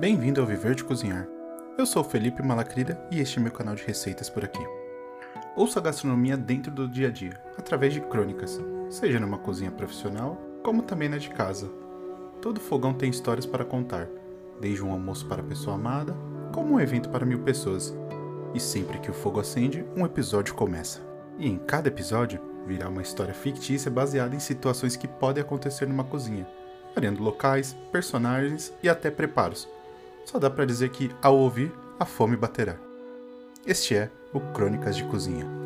Bem-vindo ao Viver de Cozinhar. Eu sou Felipe Malacrida e este é meu canal de receitas por aqui. Ouça a gastronomia dentro do dia a dia, através de crônicas, seja numa cozinha profissional, como também na de casa. Todo fogão tem histórias para contar, desde um almoço para a pessoa amada, como um evento para mil pessoas. E sempre que o fogo acende, um episódio começa. E em cada episódio virá uma história fictícia baseada em situações que podem acontecer numa cozinha variando locais, personagens e até preparos. Só dá para dizer que, ao ouvir, a fome baterá. Este é o Crônicas de Cozinha.